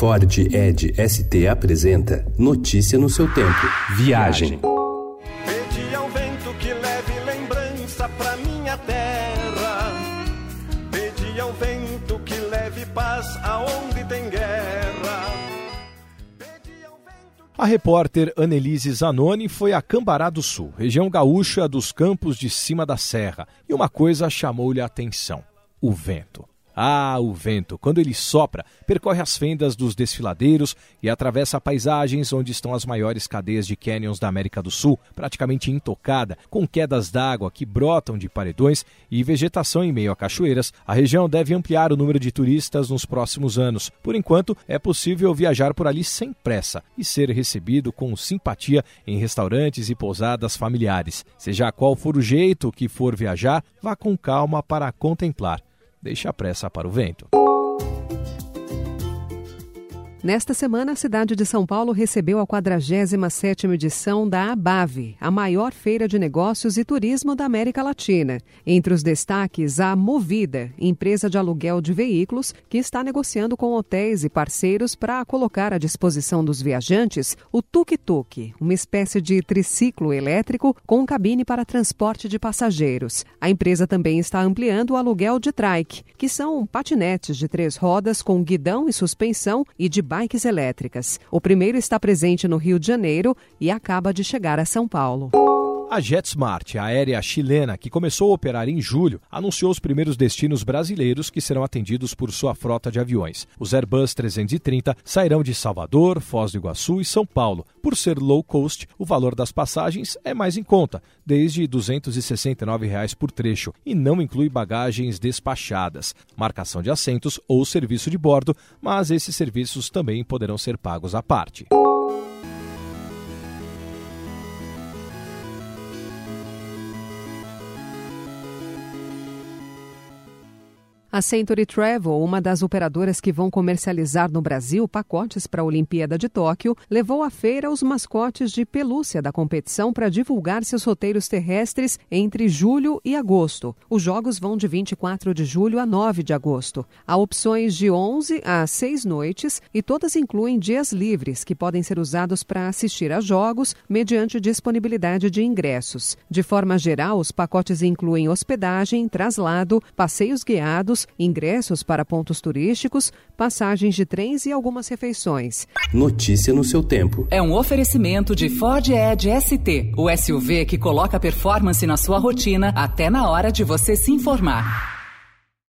Ford Ed ST apresenta Notícia no seu tempo. Viagem. Pedi ao vento que leve lembrança pra minha terra. Pedi ao vento que leve paz aonde tem guerra. A repórter Annelise Zanoni foi a Cambará do Sul, região gaúcha dos campos de cima da serra, e uma coisa chamou-lhe a atenção: o vento. Ah, o vento, quando ele sopra, percorre as fendas dos desfiladeiros e atravessa paisagens onde estão as maiores cadeias de canyons da América do Sul, praticamente intocada, com quedas d'água que brotam de paredões e vegetação em meio a cachoeiras. A região deve ampliar o número de turistas nos próximos anos. Por enquanto, é possível viajar por ali sem pressa e ser recebido com simpatia em restaurantes e pousadas familiares. Seja qual for o jeito que for viajar, vá com calma para contemplar deixe a pressa para o vento. Nesta semana, a cidade de São Paulo recebeu a 47ª edição da ABAVE, a maior feira de negócios e turismo da América Latina. Entre os destaques, a Movida, empresa de aluguel de veículos, que está negociando com hotéis e parceiros para colocar à disposição dos viajantes o tuk-tuk, uma espécie de triciclo elétrico com cabine para transporte de passageiros. A empresa também está ampliando o aluguel de trike, que são patinetes de três rodas com guidão e suspensão e de bikes elétricas. O primeiro está presente no Rio de Janeiro e acaba de chegar a São Paulo. A JetSmart, a aérea chilena que começou a operar em julho, anunciou os primeiros destinos brasileiros que serão atendidos por sua frota de aviões. Os Airbus 330 sairão de Salvador, Foz do Iguaçu e São Paulo. Por ser low cost, o valor das passagens é mais em conta, desde 269 reais por trecho, e não inclui bagagens despachadas, marcação de assentos ou serviço de bordo, mas esses serviços também poderão ser pagos à parte. A Century Travel, uma das operadoras que vão comercializar no Brasil pacotes para a Olimpíada de Tóquio, levou à feira os mascotes de pelúcia da competição para divulgar seus roteiros terrestres entre julho e agosto. Os jogos vão de 24 de julho a 9 de agosto. Há opções de 11 a 6 noites e todas incluem dias livres que podem ser usados para assistir a jogos mediante disponibilidade de ingressos. De forma geral, os pacotes incluem hospedagem, traslado, passeios guiados ingressos para pontos turísticos, passagens de trens e algumas refeições. Notícia no seu tempo. É um oferecimento de Ford Edge ST, o SUV que coloca performance na sua rotina até na hora de você se informar.